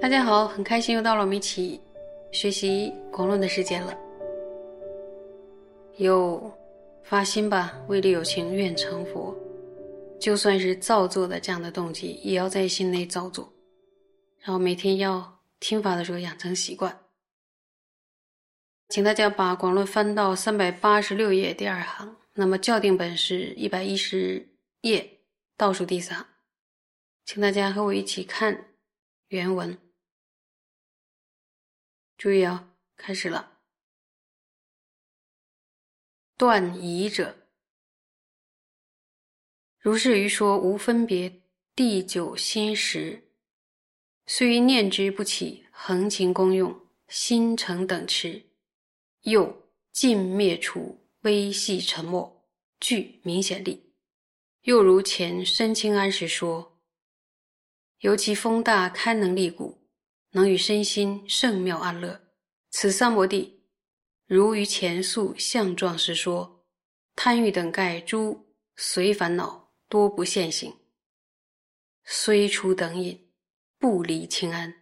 大家好，很开心又到了我们一起学习广论的时间了。有发心吧，为利有情，愿成佛。就算是造作的这样的动机，也要在心内造作，然后每天要听法的时候养成习惯。请大家把广论翻到三百八十六页第二行，那么校订本是一百一十页倒数第四行，请大家和我一起看原文。注意啊，开始了。断疑者，如是于说无分别第九心时，虽念之不起恒勤功用，心诚等持，又尽灭除微细沉默，具明显力。又如前身清安时说，尤其风大堪能力骨。能与身心圣妙安乐，此三摩地，如于前述相状时说，贪欲等盖诸随烦恼多不现行，虽出等隐，不离清安。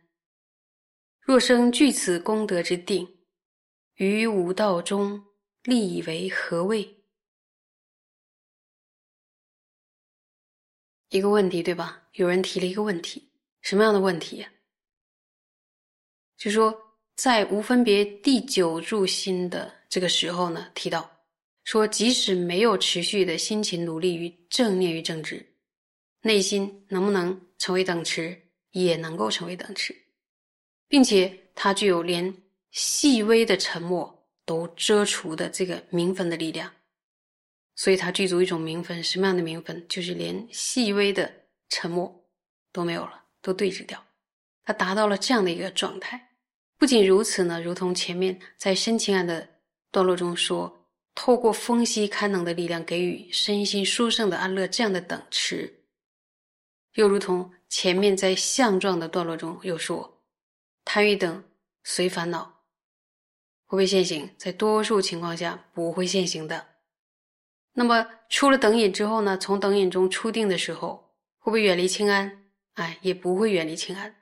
若生具此功德之定，于五道中立为何位？一个问题，对吧？有人提了一个问题，什么样的问题呀？就说在无分别第九住心的这个时候呢，提到说，即使没有持续的辛勤努力于正念与正直，内心能不能成为等持，也能够成为等持，并且它具有连细微的沉默都遮除的这个明分的力量，所以它具足一种明分。什么样的明分？就是连细微的沉默都没有了，都对峙掉。它达到了这样的一个状态。不仅如此呢，如同前面在深情案的段落中说，透过风息堪能的力量给予身心殊胜的安乐，这样的等持；又如同前面在相状的段落中又说，贪欲等随烦恼会不会现行？在多数情况下不会现行的。那么出了等引之后呢？从等引中出定的时候，会不会远离清安？哎，也不会远离清安。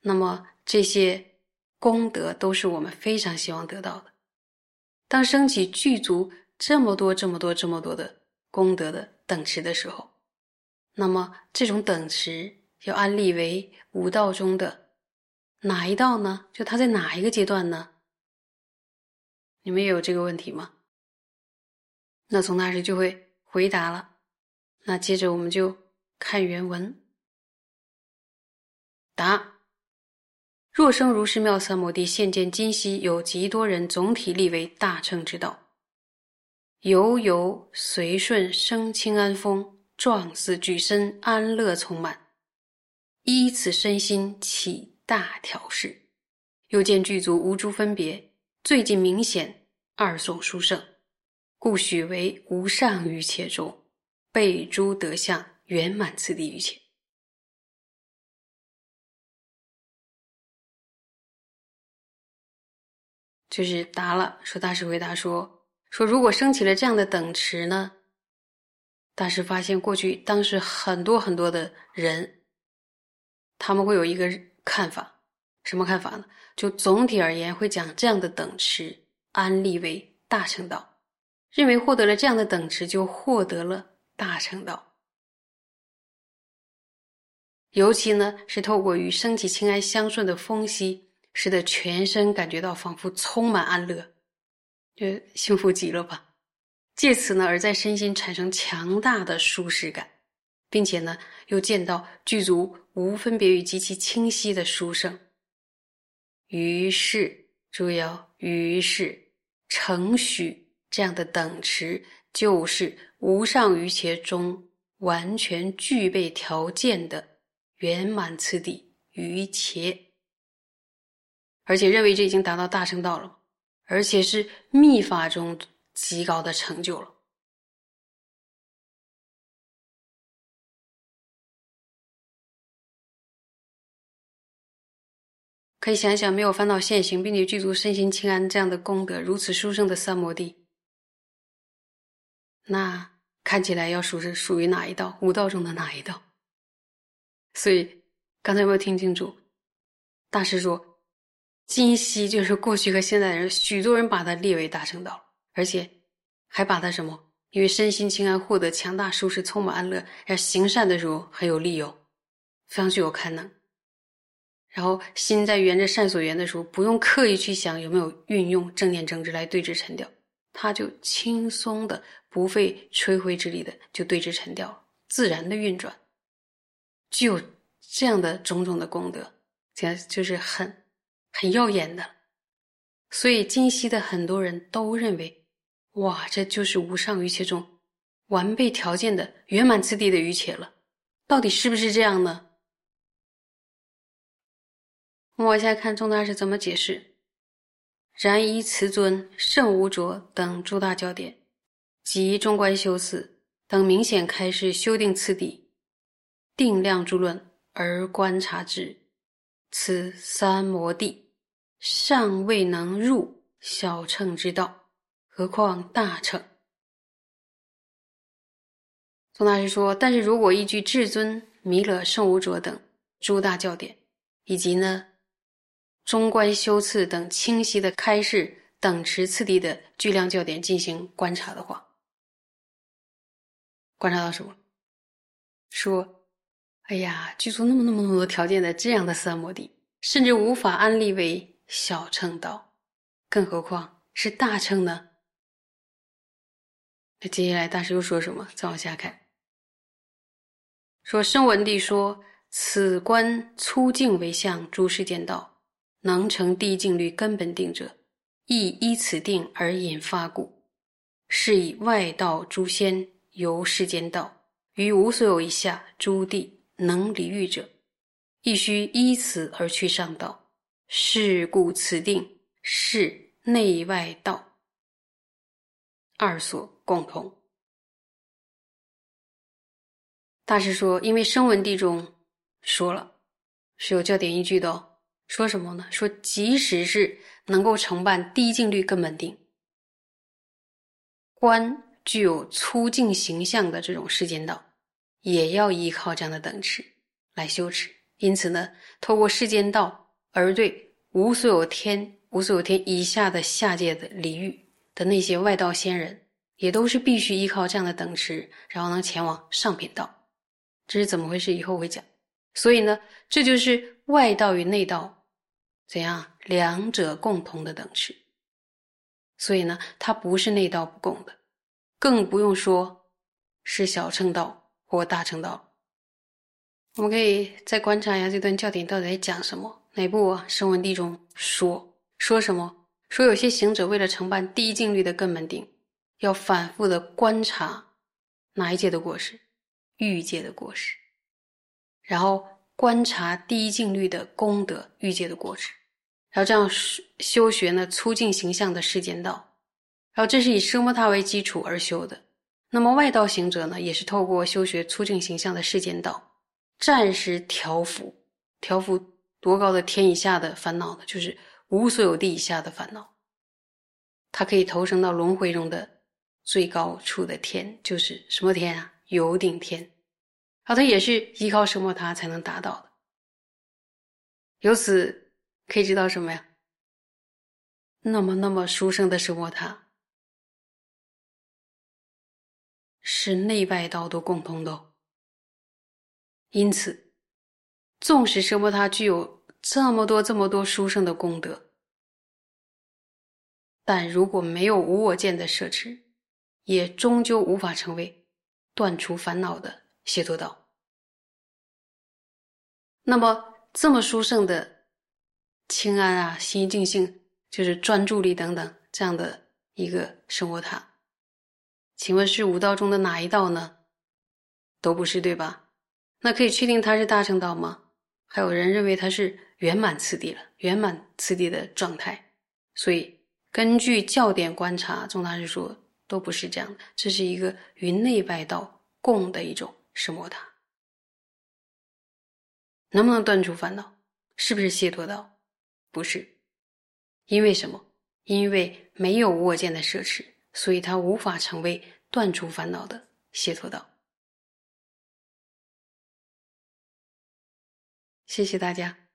那么。这些功德都是我们非常希望得到的。当升起具足这么多、这么多、这么多的功德的等持的时候，那么这种等持要安立为五道中的哪一道呢？就它在哪一个阶段呢？你们也有这个问题吗？那从那时就会回答了。那接着我们就看原文，答。若生如是妙三摩地，现见今昔有极多人，总体立为大乘之道，犹犹随顺生清安风，状似具身安乐充满，依此身心起大调试，又见具足无诸分别，最近明显二颂殊胜，故许为无上于且中，备诸德相圆满次第于且。就是答了，说大师回答说说如果升起了这样的等持呢，但是发现过去当时很多很多的人，他们会有一个看法，什么看法呢？就总体而言会讲这样的等持安立为大乘道，认为获得了这样的等持就获得了大乘道，尤其呢是透过与升起清安相顺的风息。使得全身感觉到仿佛充满安乐，就幸福极了吧？借此呢，而在身心产生强大的舒适感，并且呢，又见到具足无分别与极其清晰的殊胜。于是，注意哦，于是承许这样的等持，就是无上于且中完全具备条件的圆满次第于且。而且认为这已经达到大乘道了，而且是密法中极高的成就了。可以想想，没有烦恼现行，并且具足身心清安这样的功德，如此殊胜的三摩地，那看起来要属是属于哪一道？五道中的哪一道？所以刚才有没有听清楚？大师说，今昔就是过去和现在的人，许多人把它列为大乘道，而且还把它什么？因为身心清安，获得强大舒适，充满安乐，要行善的时候很有利哦，非常具有堪能。然后心在缘着善所缘的时候，不用刻意去想有没有运用正念正知来对治沉掉，它就轻松的、不费吹灰之力的就对治沉掉，自然的运转，具有这样的种种的功德，这样就是很很耀眼的。所以今昔的很多人都认为。哇，这就是无上瑜伽中完备条件的圆满次第的瑜伽了，到底是不是这样呢？我们往下看中大师怎么解释。然依慈尊、圣无着等诸大教典及中观修次等明显开示修订次第定量诸论而观察之，此三摩地尚未能入小乘之道。何况大乘？宗大师说：“但是如果依据至尊、弥勒、圣无着等诸大教典，以及呢中观修次等清晰的开示等持次第的巨量教典进行观察的话，观察到什么？说，哎呀，具足那么那么那么多条件的这样的三摩地，甚至无法安立为小乘道，更何况是大乘呢？”那接下来大师又说什么？再往下看，说声闻帝说：“此观粗净为相，诸世间道能成地净律根本定者，亦依此定而引发故。是以外道诸仙由世间道于无所有以下诸地能离欲者，亦须依此而去上道。是故此定是内外道二所。”共同，大师说，因为声闻地中说了是有教典依据的哦。说什么呢？说即使是能够承办低净律根本定，观具有粗净形象的这种世间道，也要依靠这样的等持来修持。因此呢，透过世间道而对无所有天、无所有天以下的下界的离欲的那些外道仙人。也都是必须依靠这样的等持，然后能前往上品道。这是怎么回事？以后会讲。所以呢，这就是外道与内道怎样两者共同的等持。所以呢，它不是内道不共的，更不用说是小乘道或大乘道。我们可以再观察一下这段教典到底在讲什么。哪部啊？声闻地中说说什么？说有些行者为了承办第一境律的根本定。要反复的观察哪一界的果实，欲界的果实，然后观察第一境律的功德，欲界的果实，然后这样修学呢，粗净形象的世间道，然后这是以奢摩他为基础而修的。那么外道行者呢，也是透过修学粗净形象的世间道，暂时调伏，调伏多高的天以下的烦恼呢？就是无所有地以下的烦恼，他可以投生到轮回中的。最高处的天就是什么天啊？有顶天，好，它也是依靠什么它才能达到的。由此可以知道什么呀？那么那么殊胜的什么他，是内外道都共通的。因此，纵使什么他具有这么多这么多殊胜的功德，但如果没有无我见的摄持，也终究无法成为断除烦恼的解脱道。那么，这么殊胜的清安啊、心静性，就是专注力等等这样的一个生活塔，请问是五道中的哪一道呢？都不是，对吧？那可以确定它是大乘道吗？还有人认为它是圆满次第了，圆满次第的状态。所以，根据教典观察，宗大师说。都不是这样的，这是一个与内外道共的一种是摩他。能不能断除烦恼？是不是解脱道？不是，因为什么？因为没有握剑的奢侈，所以它无法成为断除烦恼的解脱道。谢谢大家。